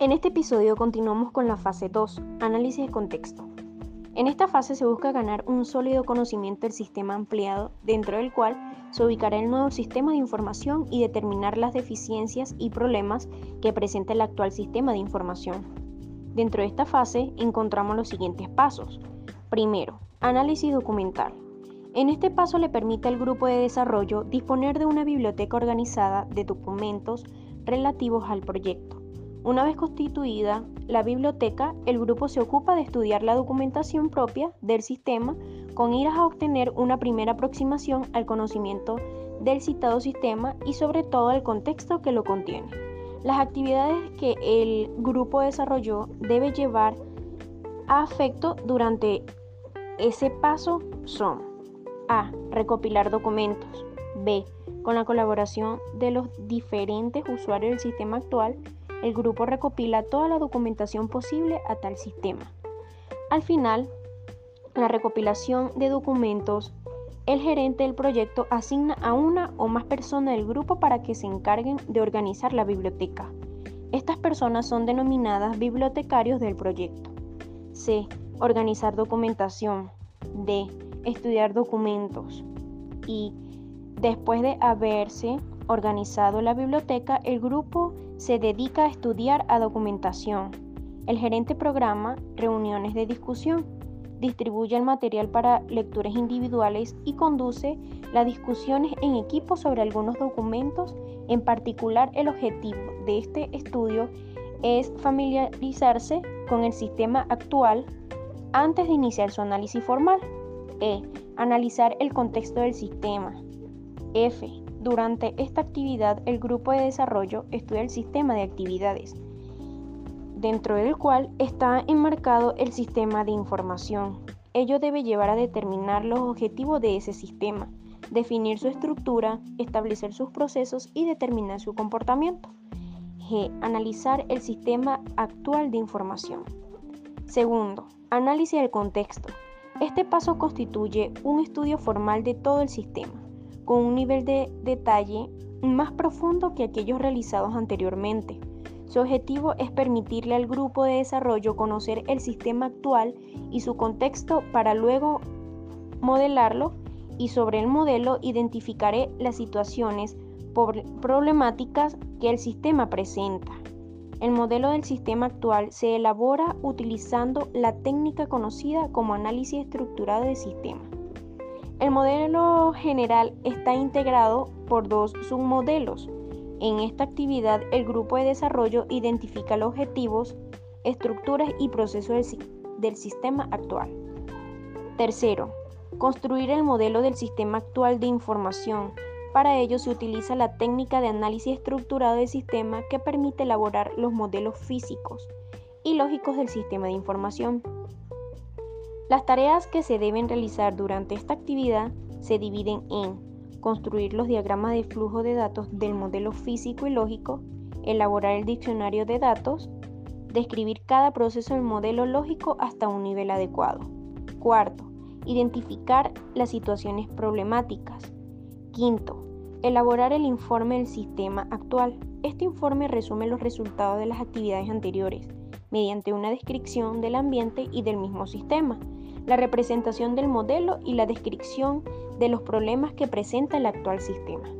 En este episodio continuamos con la fase 2, análisis de contexto. En esta fase se busca ganar un sólido conocimiento del sistema ampliado, dentro del cual se ubicará el nuevo sistema de información y determinar las deficiencias y problemas que presenta el actual sistema de información. Dentro de esta fase encontramos los siguientes pasos. Primero, análisis documental. En este paso le permite al grupo de desarrollo disponer de una biblioteca organizada de documentos relativos al proyecto. Una vez constituida la biblioteca, el grupo se ocupa de estudiar la documentación propia del sistema con iras a obtener una primera aproximación al conocimiento del citado sistema y sobre todo el contexto que lo contiene. Las actividades que el grupo desarrolló debe llevar a efecto durante ese paso son A. Recopilar documentos. B. Con la colaboración de los diferentes usuarios del sistema actual, el grupo recopila toda la documentación posible a tal sistema. Al final, la recopilación de documentos, el gerente del proyecto asigna a una o más personas del grupo para que se encarguen de organizar la biblioteca. Estas personas son denominadas bibliotecarios del proyecto. C. Organizar documentación. D. Estudiar documentos. Y después de haberse organizado la biblioteca, el grupo se dedica a estudiar a documentación. El gerente programa reuniones de discusión, distribuye el material para lecturas individuales y conduce las discusiones en equipo sobre algunos documentos. En particular, el objetivo de este estudio es familiarizarse con el sistema actual antes de iniciar su análisis formal. E. Analizar el contexto del sistema. F. Durante esta actividad, el grupo de desarrollo estudia el sistema de actividades, dentro del cual está enmarcado el sistema de información. Ello debe llevar a determinar los objetivos de ese sistema, definir su estructura, establecer sus procesos y determinar su comportamiento. G. Analizar el sistema actual de información. Segundo, análisis del contexto. Este paso constituye un estudio formal de todo el sistema con un nivel de detalle más profundo que aquellos realizados anteriormente. Su objetivo es permitirle al grupo de desarrollo conocer el sistema actual y su contexto para luego modelarlo y sobre el modelo identificaré las situaciones problemáticas que el sistema presenta. El modelo del sistema actual se elabora utilizando la técnica conocida como análisis estructurado de sistema. El modelo general está integrado por dos submodelos. En esta actividad, el grupo de desarrollo identifica los objetivos, estructuras y procesos del, sistema actual. Tercero, construir el modelo del sistema actual de información. Para ello se utiliza la técnica de análisis estructurado del sistema que permite elaborar los modelos físicos y lógicos del sistema de información. Las tareas que se deben realizar durante esta actividad se dividen en construir los diagramas de flujo de datos del modelo físico y lógico, elaborar el diccionario de datos, describir cada proceso del modelo lógico hasta un nivel adecuado. Cuarto, identificar las situaciones problemáticas. Quinto, elaborar el informe del sistema actual. Este informe resume los resultados de las actividades anteriores mediante una descripción del ambiente y del mismo sistema la representación del modelo y la descripción de los problemas que presenta el actual sistema.